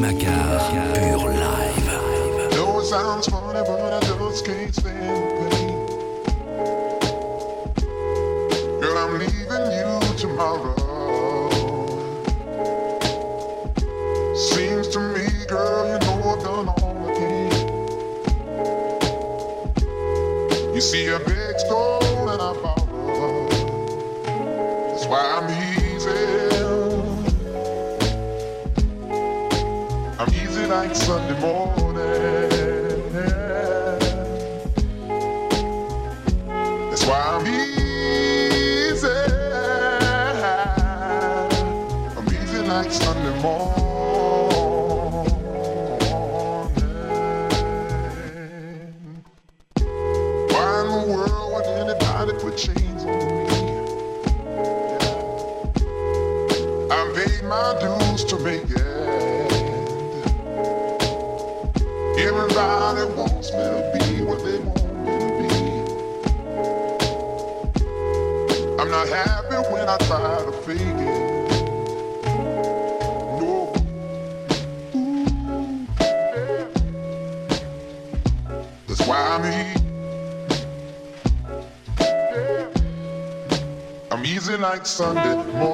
Macar, pure live. No, it sounds funny, but I just can't stand pain. Girl, I'm leaving you tomorrow. Seems to me, girl, you know I've done all You see, I've been Sunday morning. Sunday morning.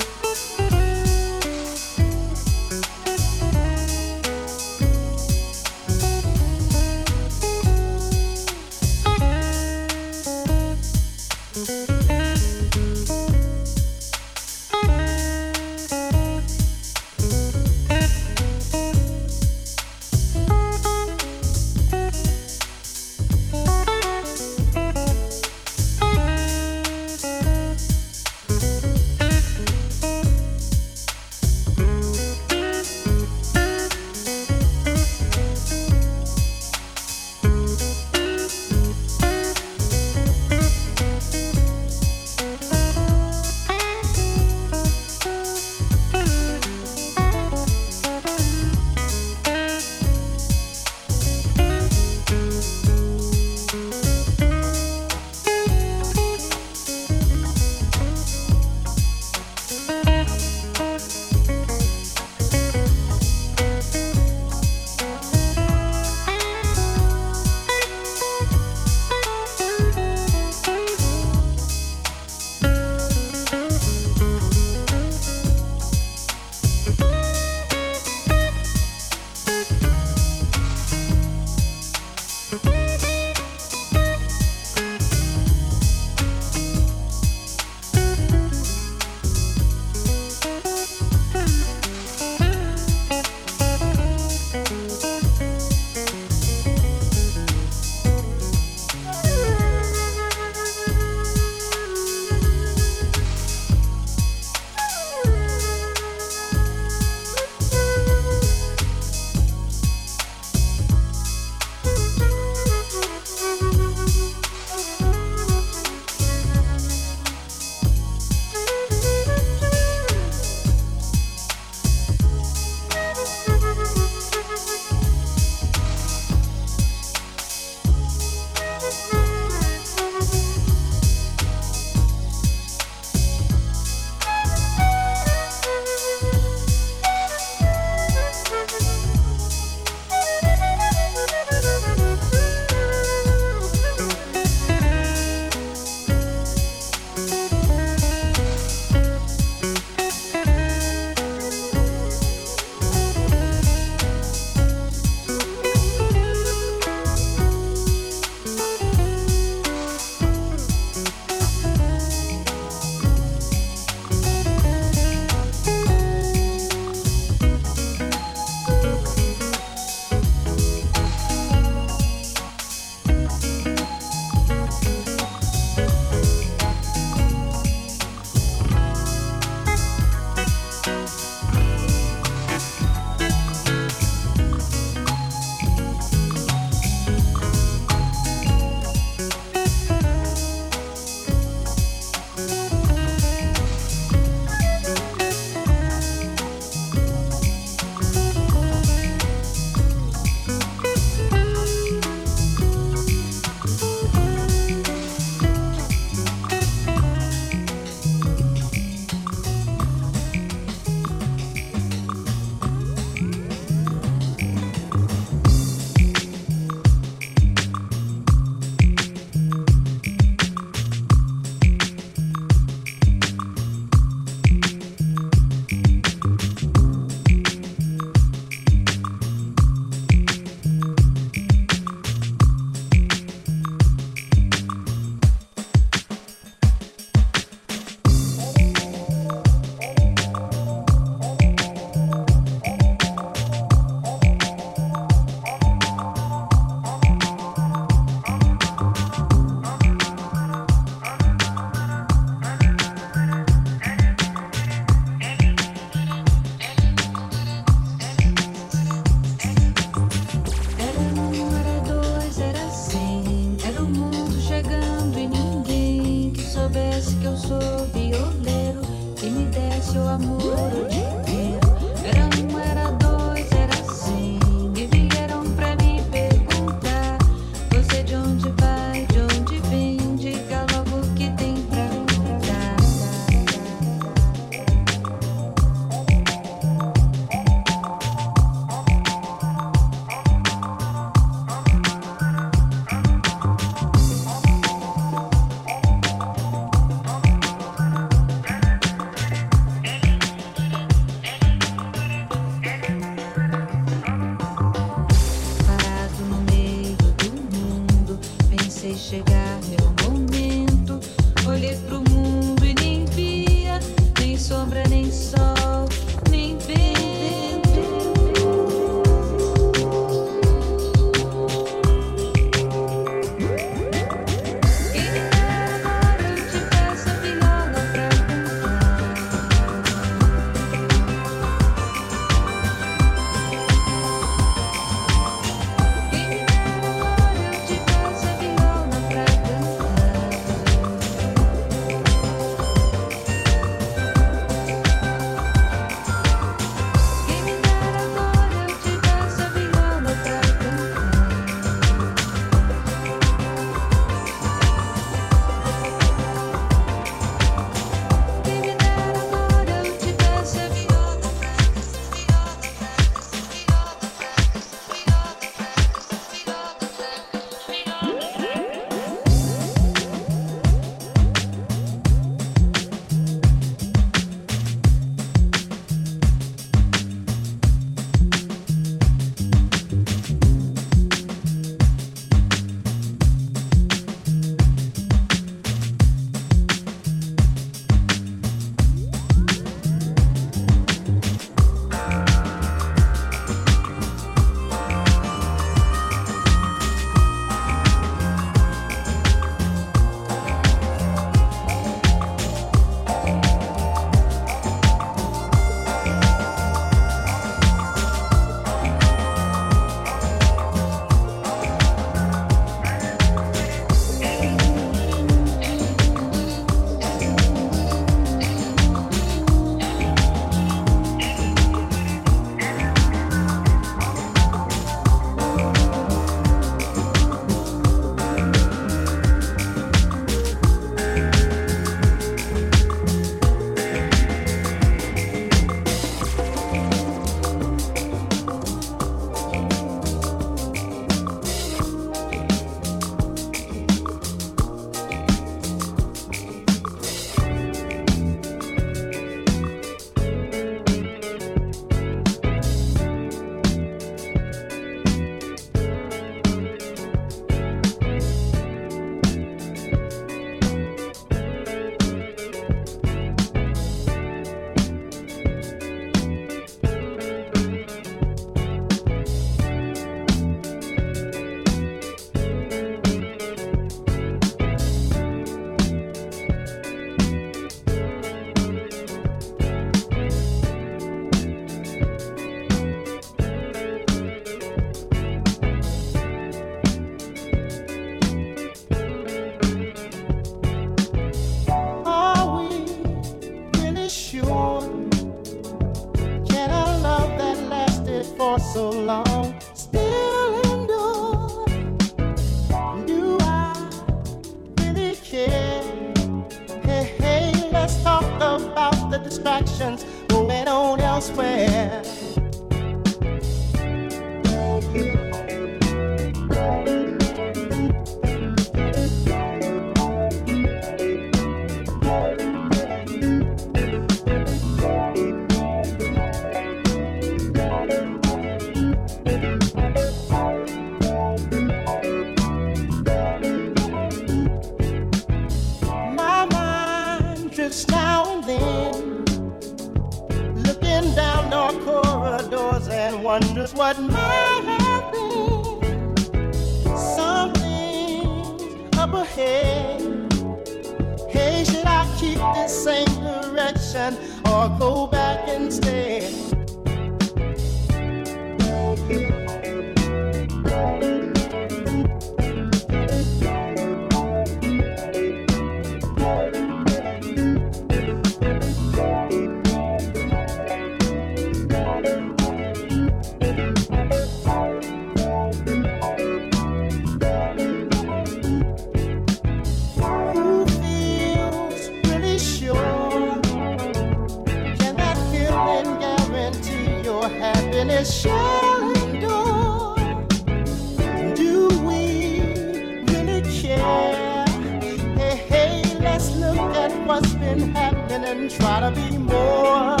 We'll make a better way.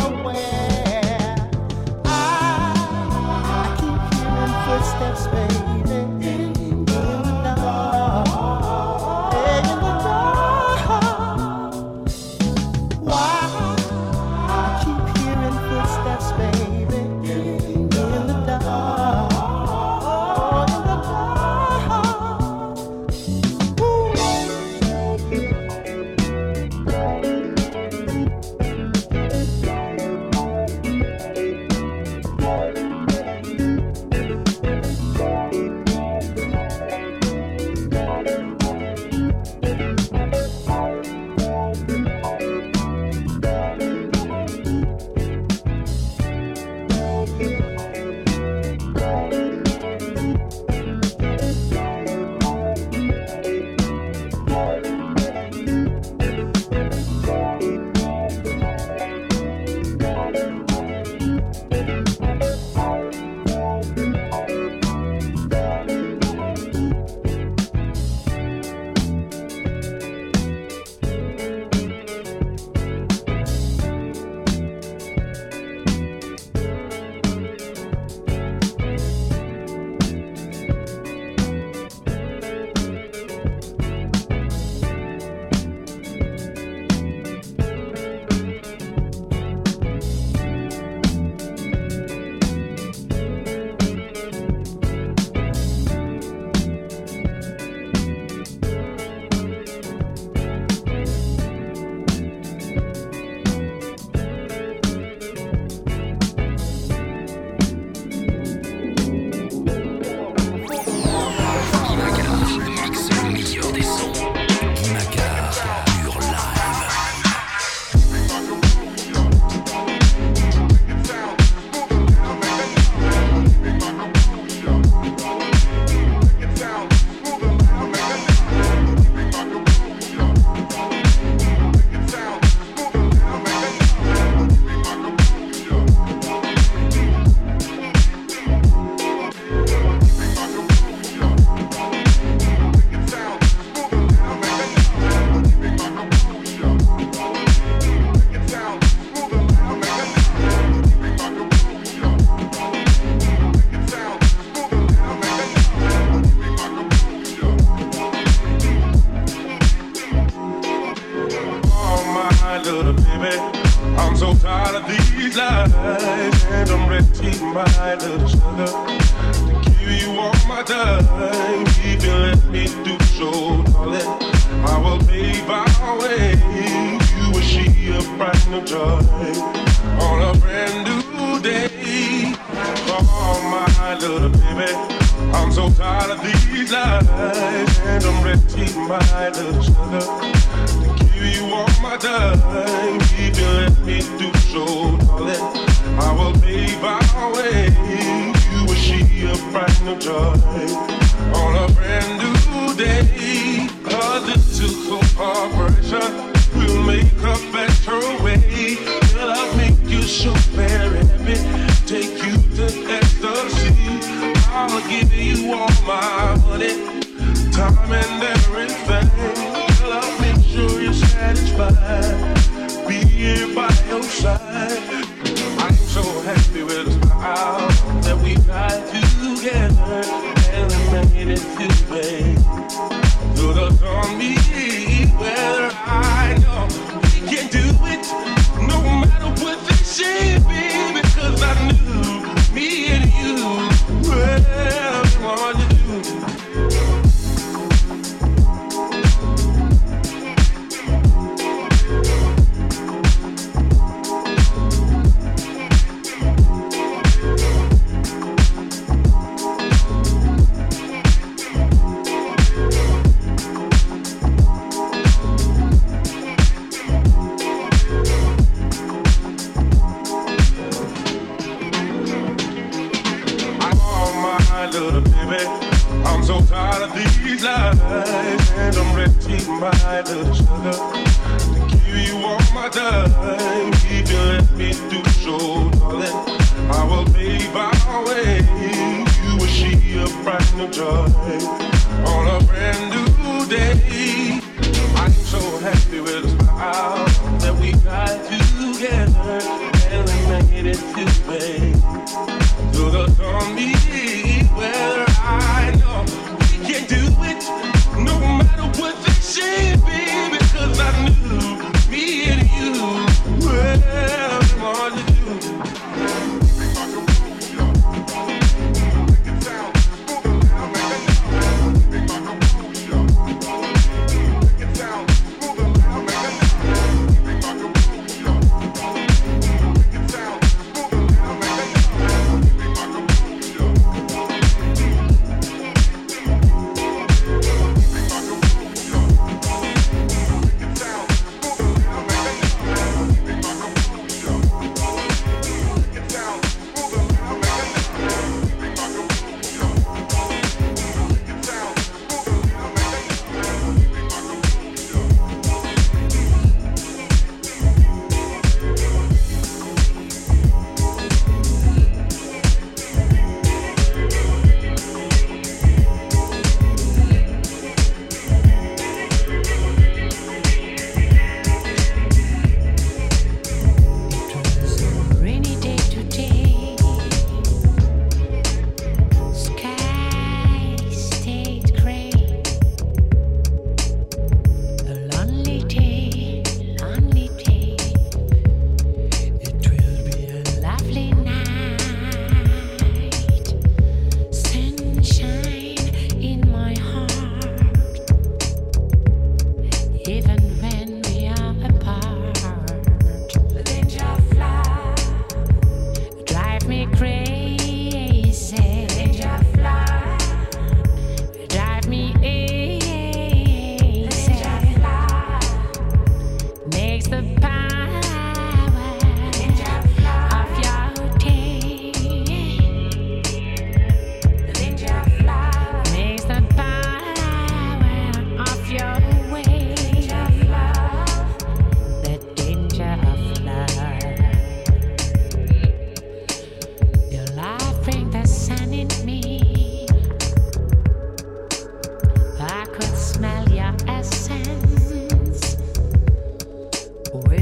Of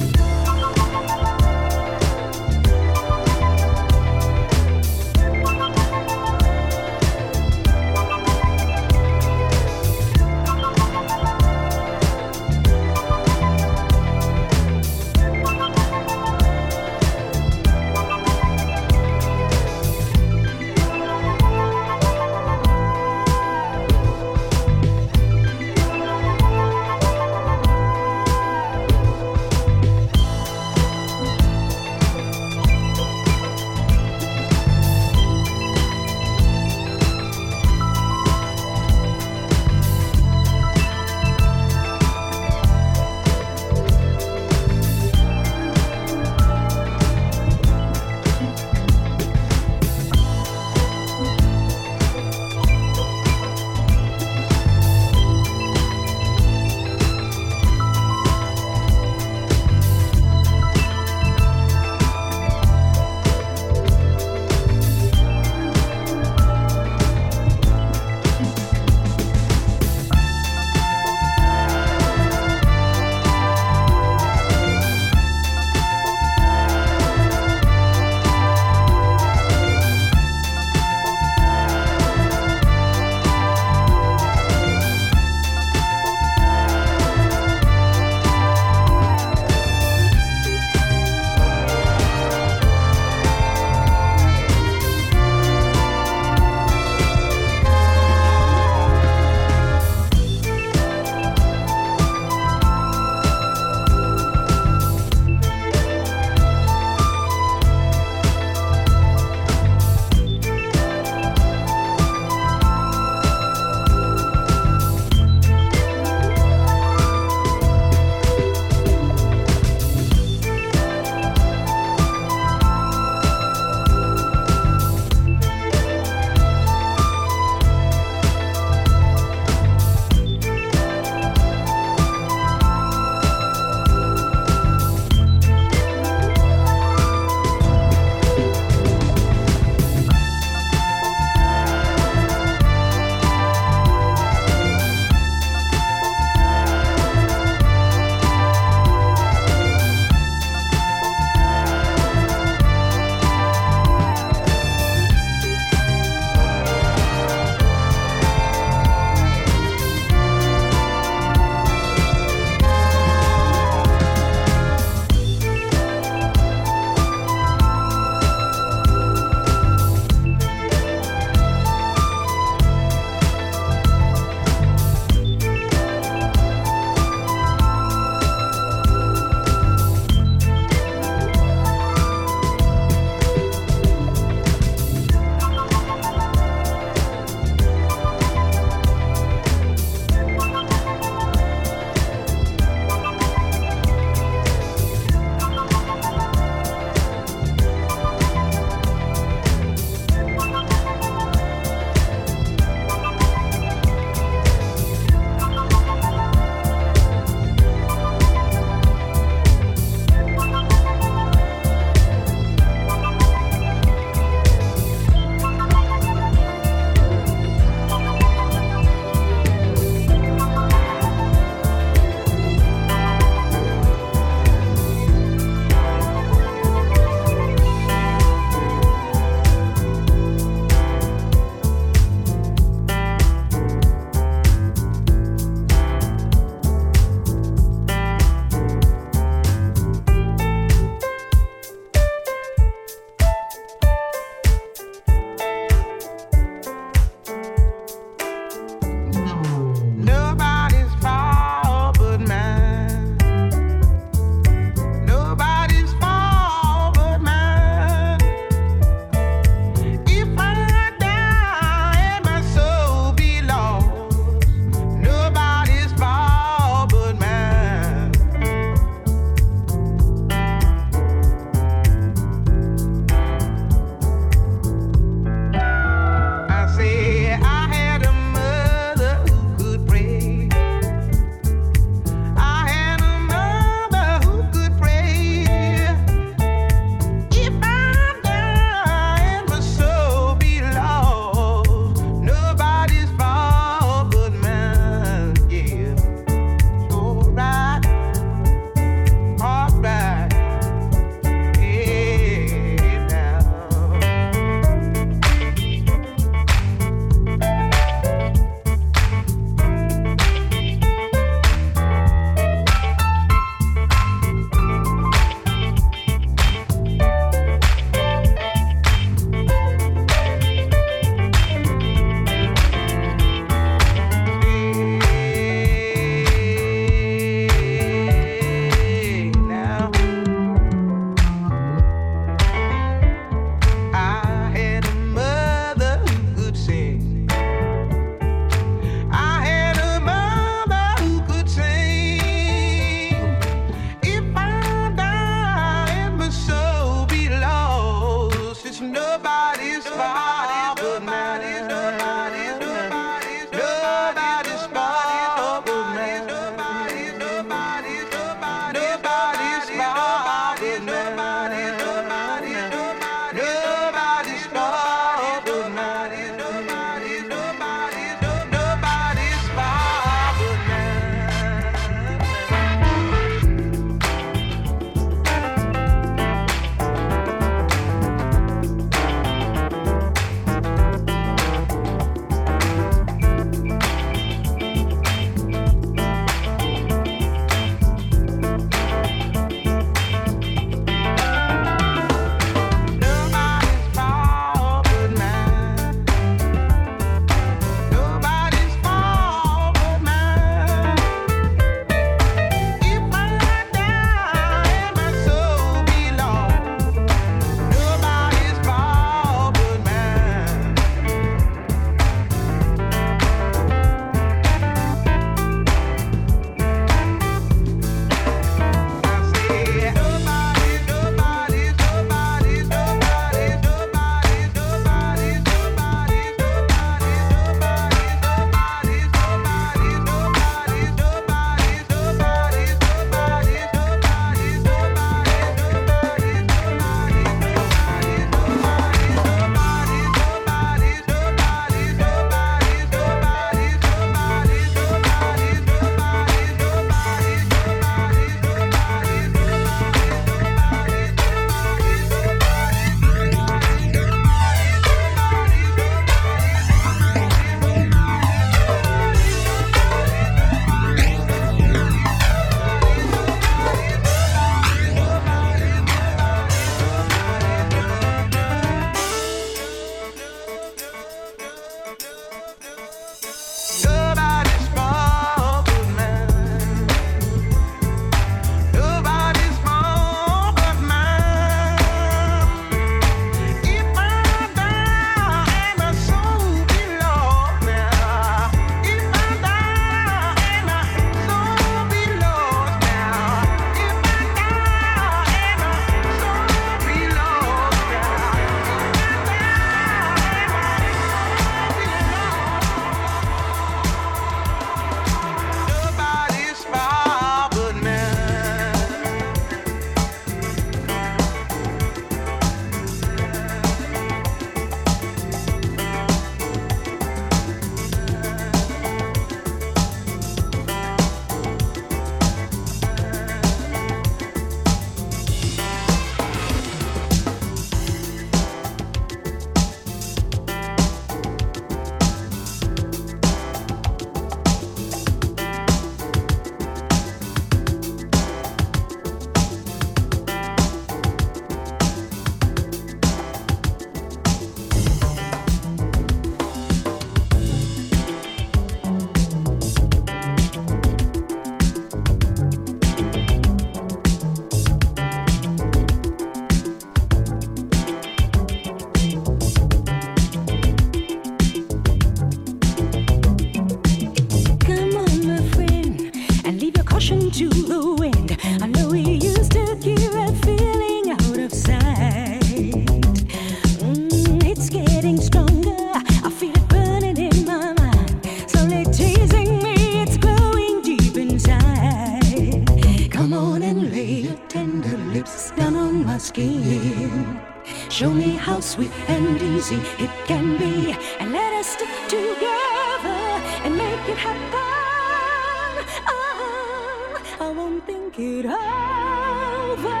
easy it can be. And let us stick together and make it happen. Oh, I won't think it over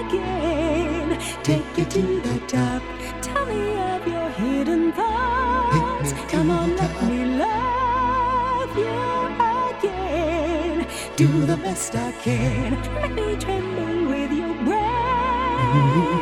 again. Take you to the top. Tell me of your hidden thoughts. Come on, let me love you again. Do the best I can. Let me tremble with your breath.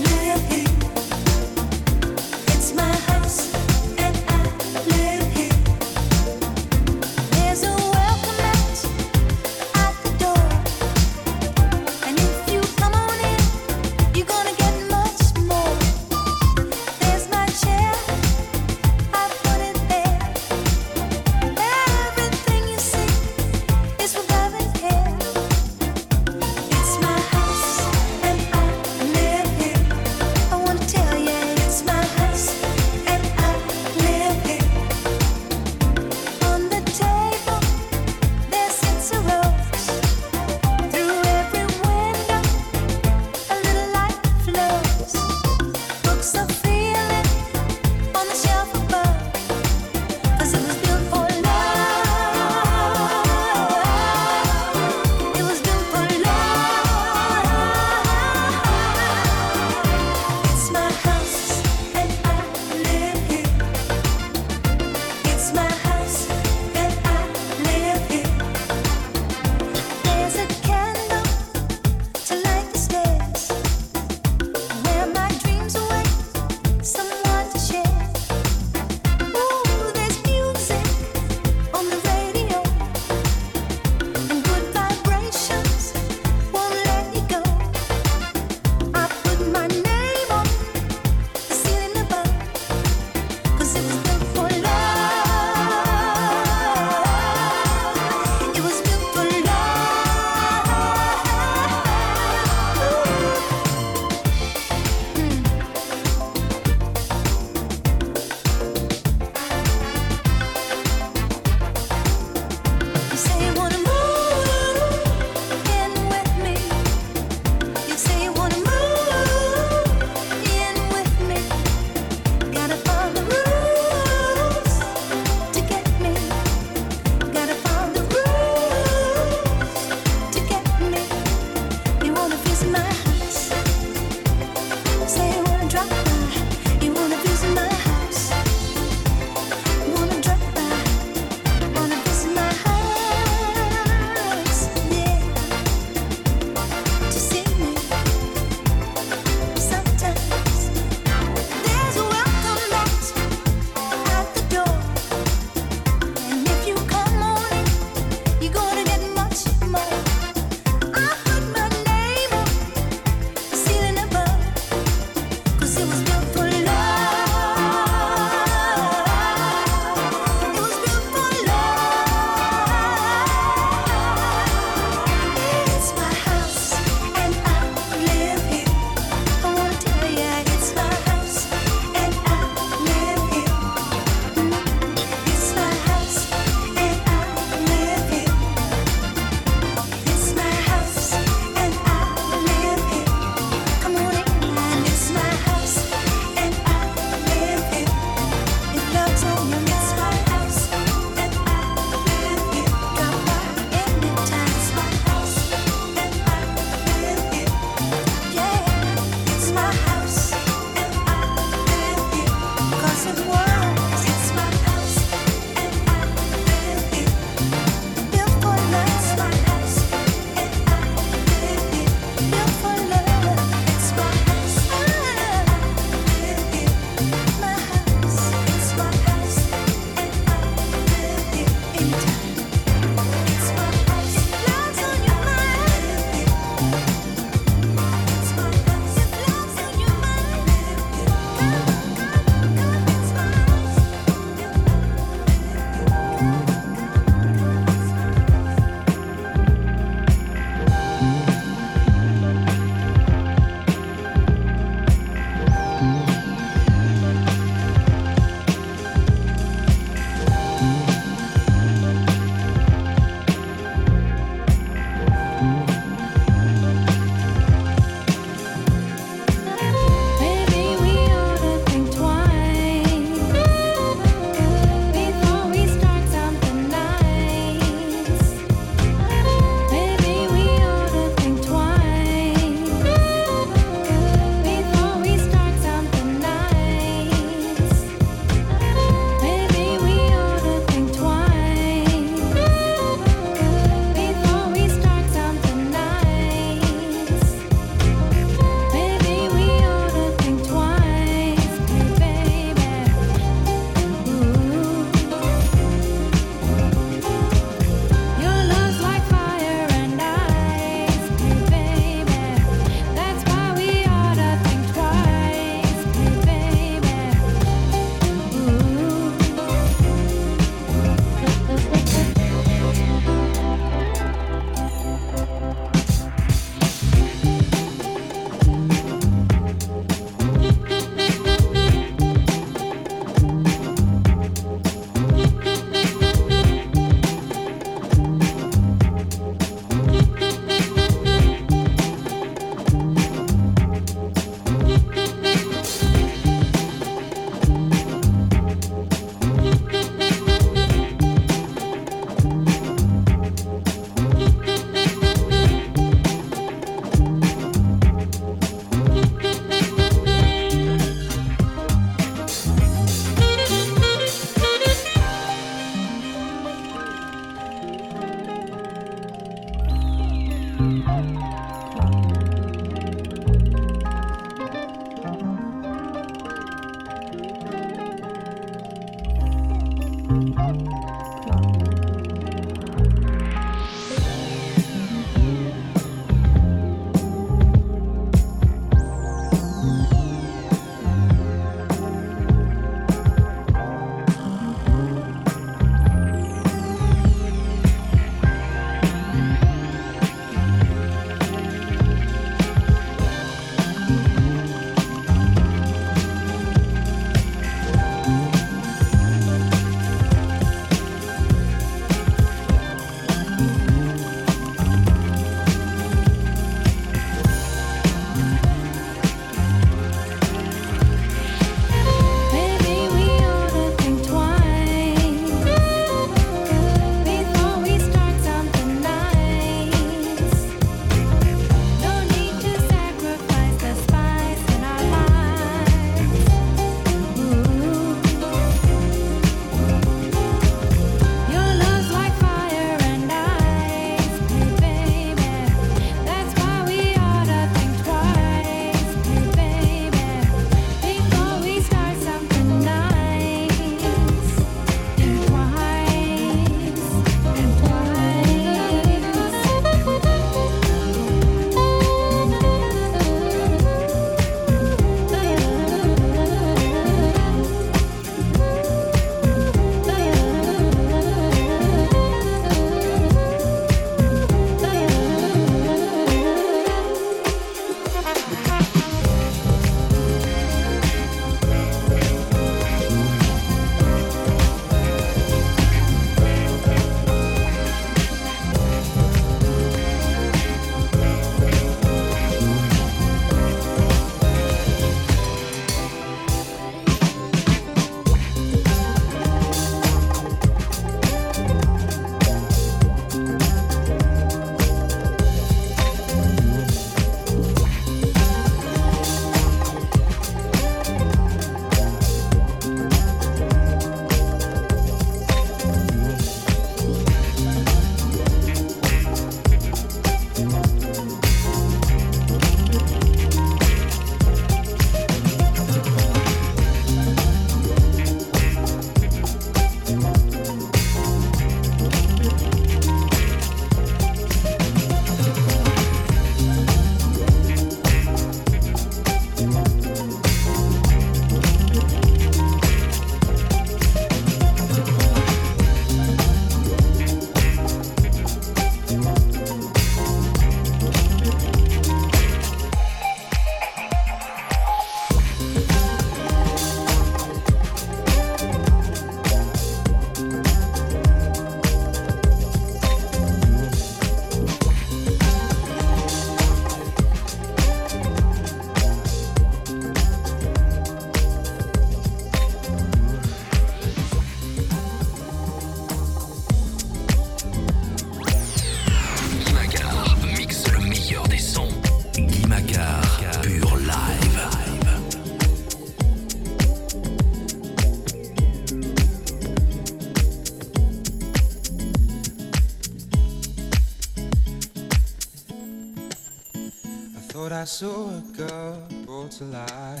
Saw a girl brought to life.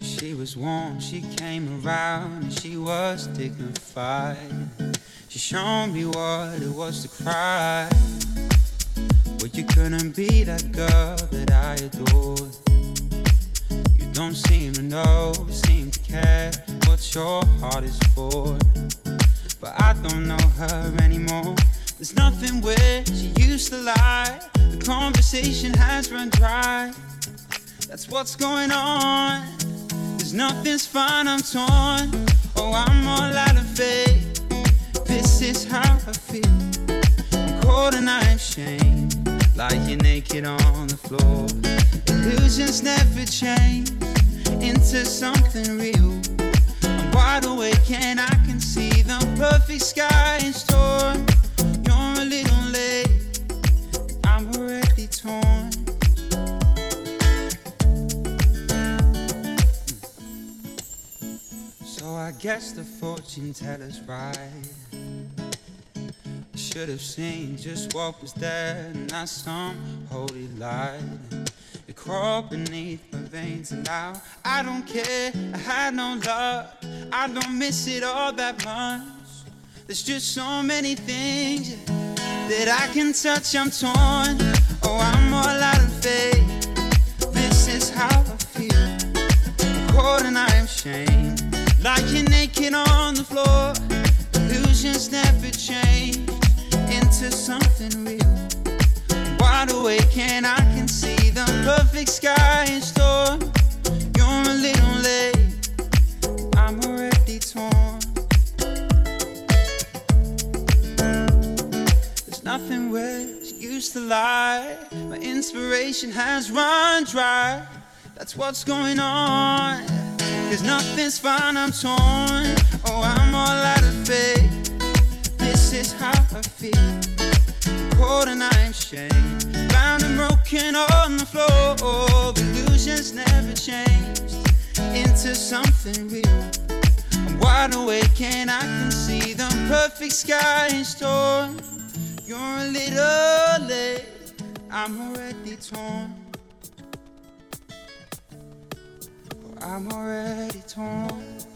She was warm, she came around, and she was dignified. She showed me what it was to cry. But you couldn't be that girl that I adored. You don't seem to know, seem to care what your heart is for. But I don't know her anymore. There's nothing where she used to lie conversation has run dry. That's what's going on. Cause nothing's fine, I'm torn. Oh, I'm all out of faith. This is how I feel. I'm cold and I'm ashamed. Lying naked on the floor. Illusions never change into something real. I'm wide awake and I can see the perfect sky in store. I guess the fortune teller's right. I should have seen just what was there, not some holy light. It crawled beneath my veins, and now I don't care. I had no luck, I don't miss it all that much. There's just so many things that I can touch. I'm torn, oh, I'm all out of faith. This is how I feel. Cold and I am shamed. Lying naked on the floor, illusions never change into something real. Wide awake and I can see the perfect sky in store. You're a little late, I'm already torn. There's nothing worse, used to lie. My inspiration has run dry. That's what's going on. Cause nothing's fine, I'm torn. Oh, I'm all out of faith. This is how I feel. Cold and I'm shamed. Bound and broken on the floor. Illusions never changed into something real. I'm wide awake and I can see the perfect sky in store. You're a little late. I'm already torn. I'm already torn.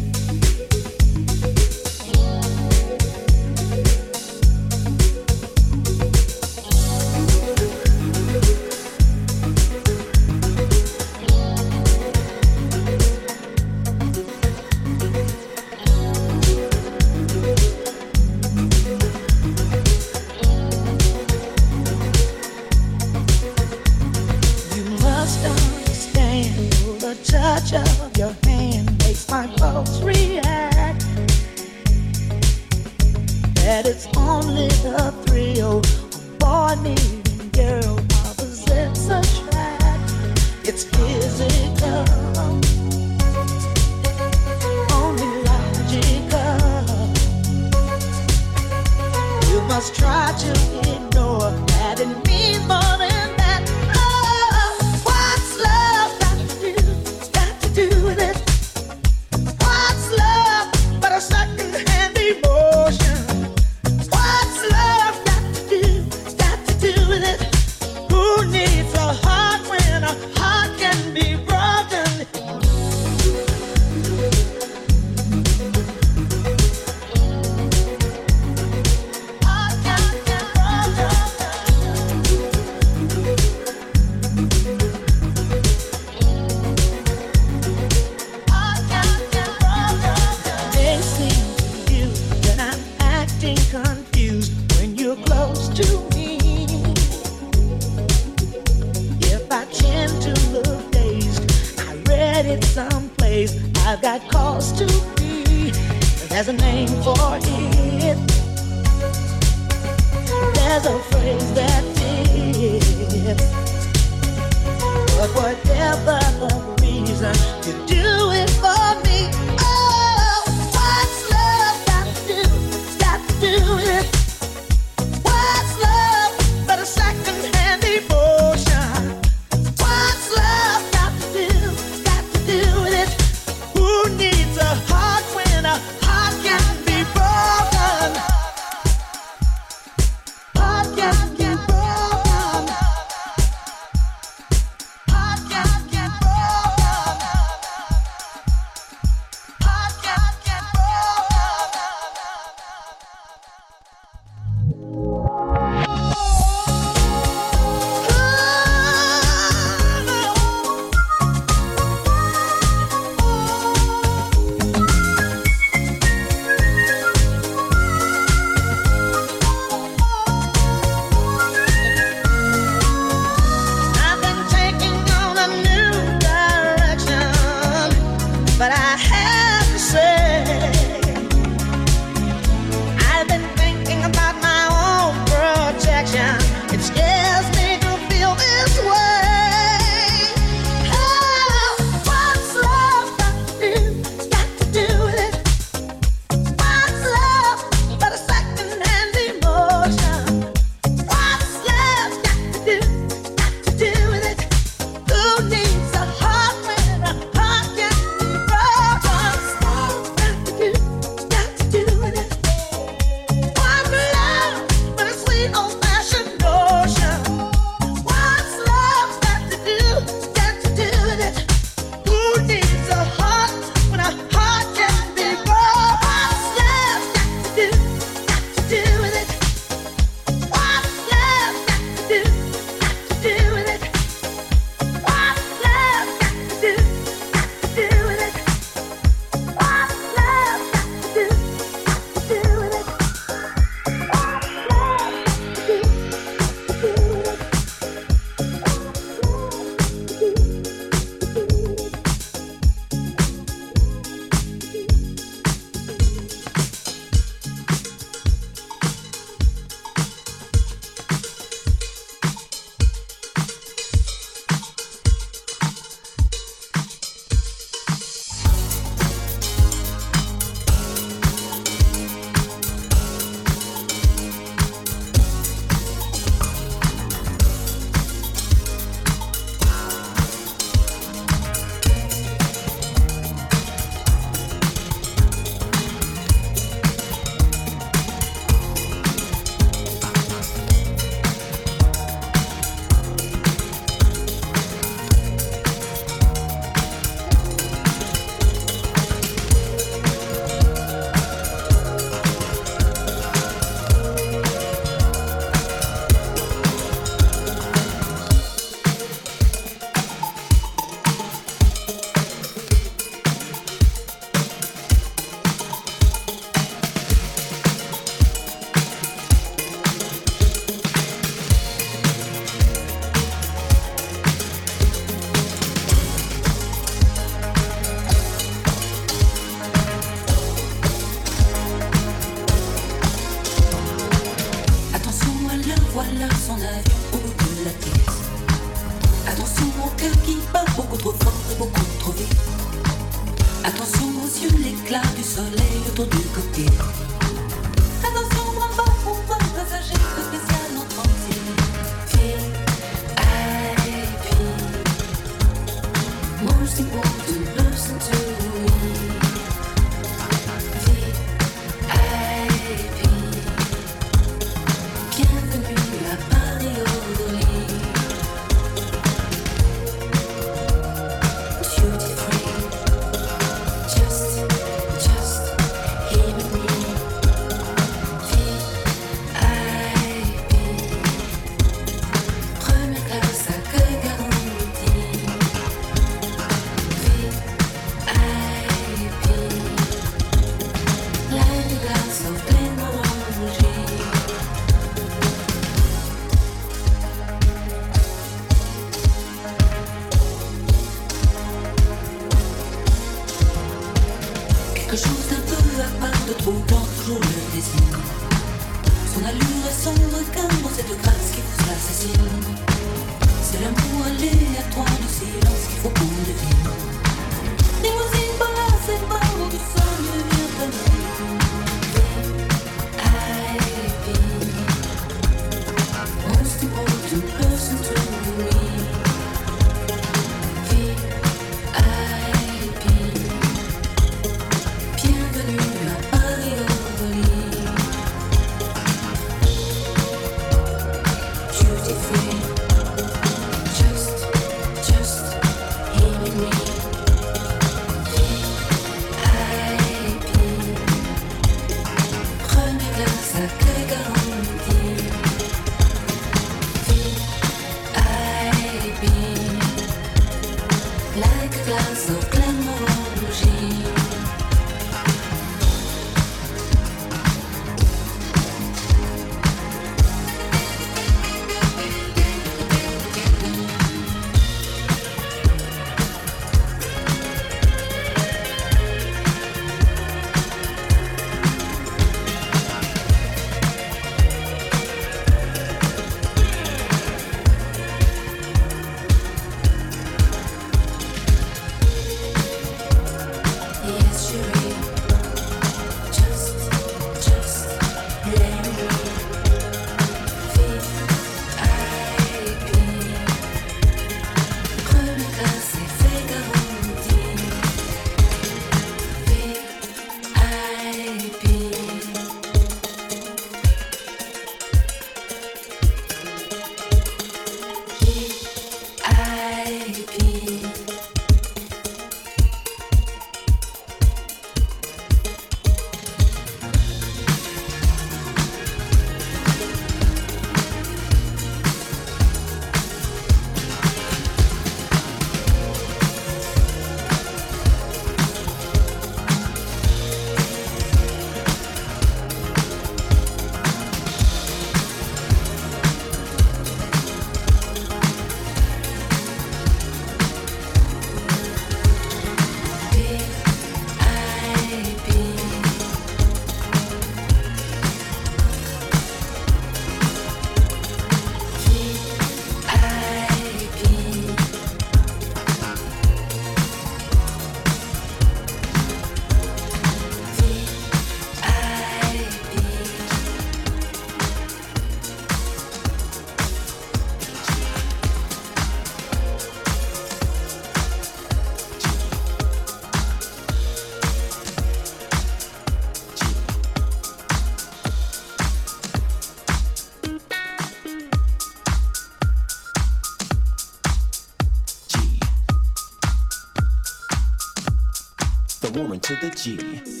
To the G.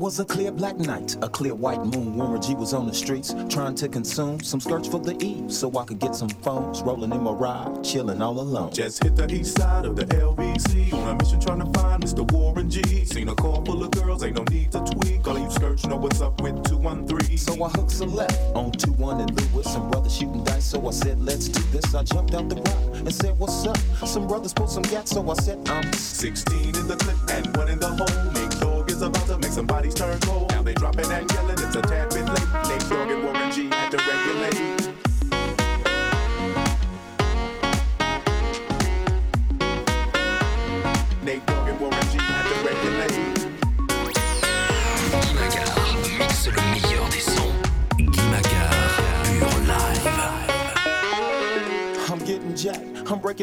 was a clear black night, a clear white moon. Warren G was on the streets trying to consume some skirts for the eve so I could get some phones. Rolling in my ride, chilling all alone. Just hit the east side of the LBC on a mission trying to find Mr. Warren G. Seen a car full of girls, ain't no need to tweak. All you skirts know what's up with 213. So I hooked a left on 21 and Lewis. Some brothers shooting dice, so I said, let's do this. I jumped out the rock and said, what's up? Some brothers pulled some gas, so I said, I'm 16 in the clip and one in the hole. Nate Dogg is about to make somebody's turn cold. Now they dropping and yelling, it's a tad bit late. Nate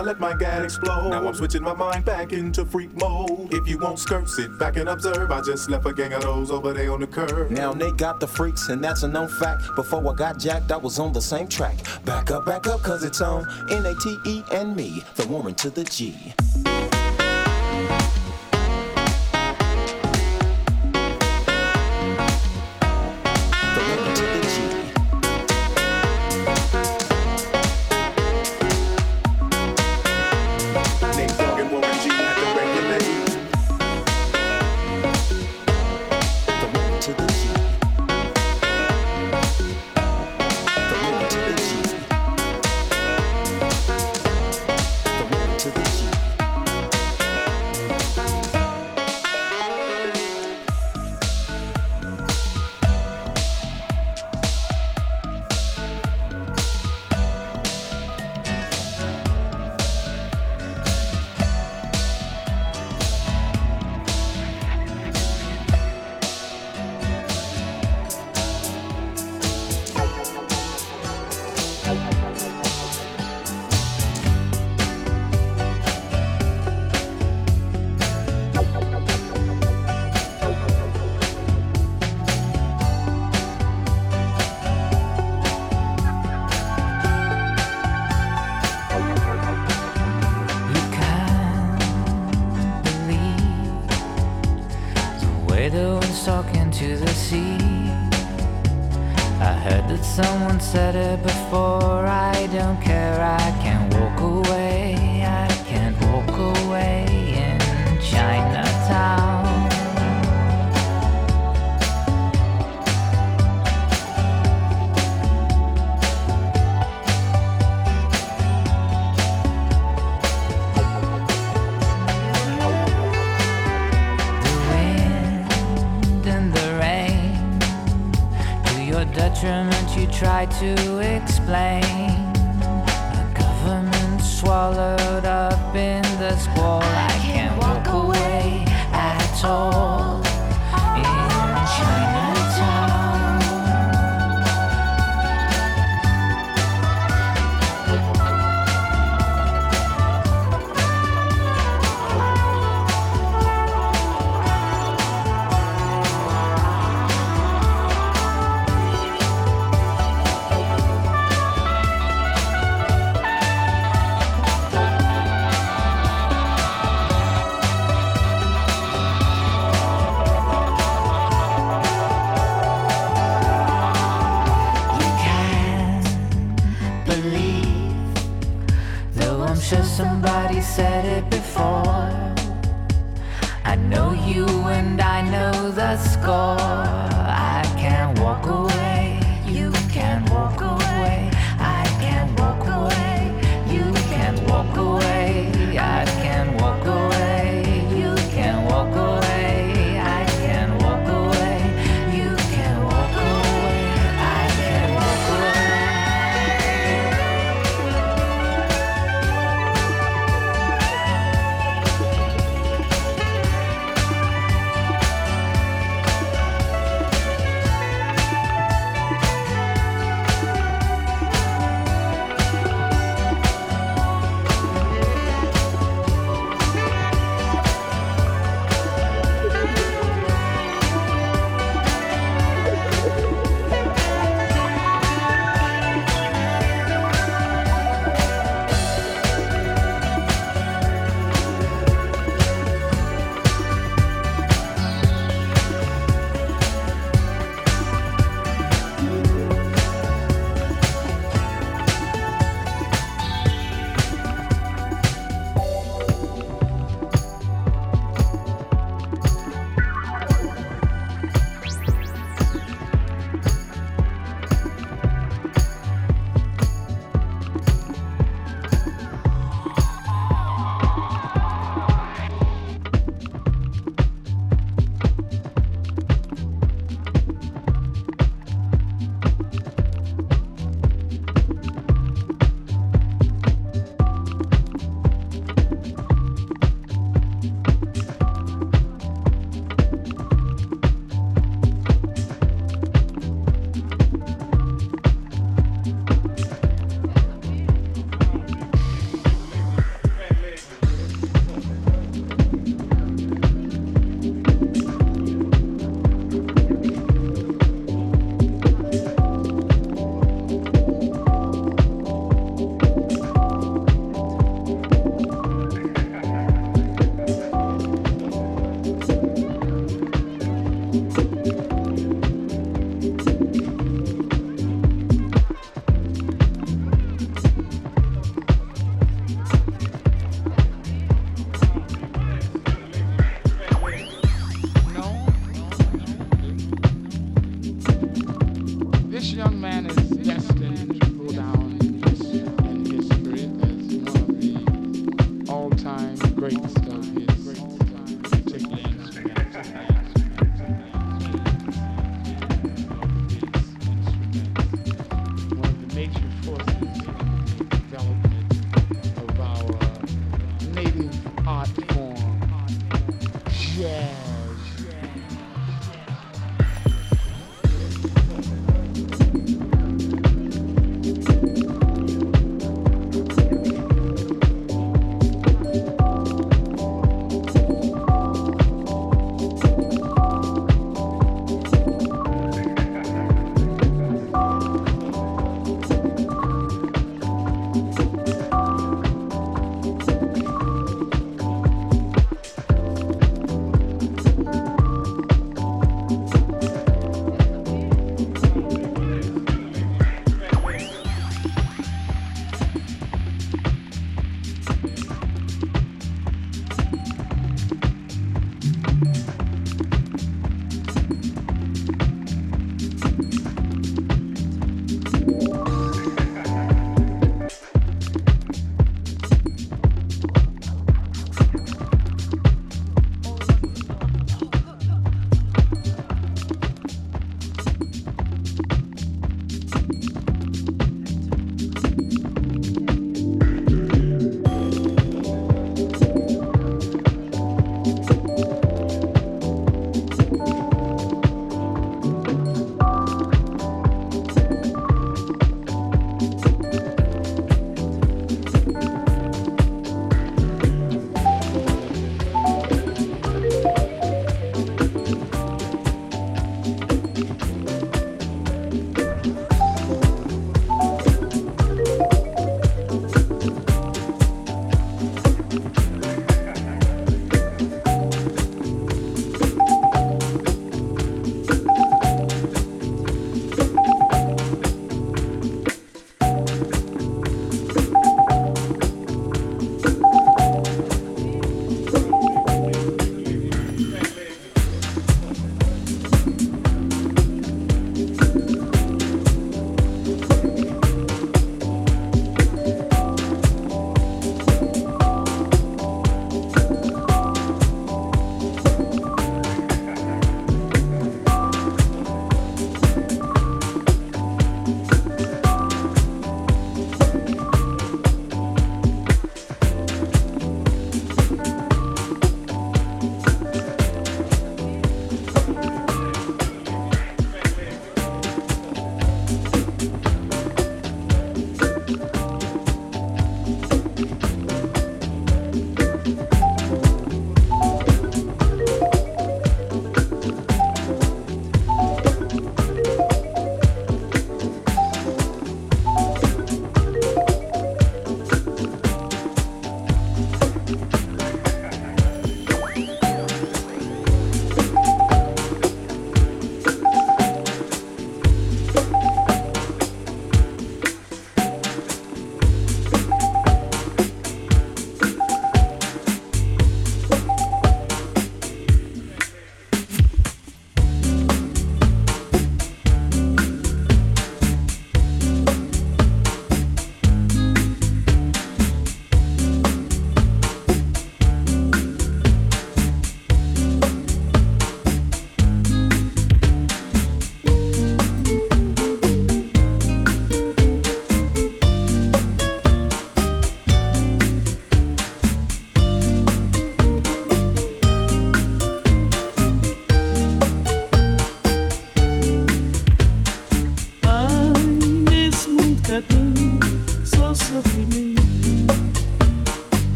I let my gat explode. Now I'm switching my mind back into freak mode. If you won't skirt, sit back and observe. I just left a gang of those over there on the curb. Now they got the freaks, and that's a known fact. Before I got jacked, I was on the same track. Back up, back up, cause it's on N A T E and me, the Warren to the G.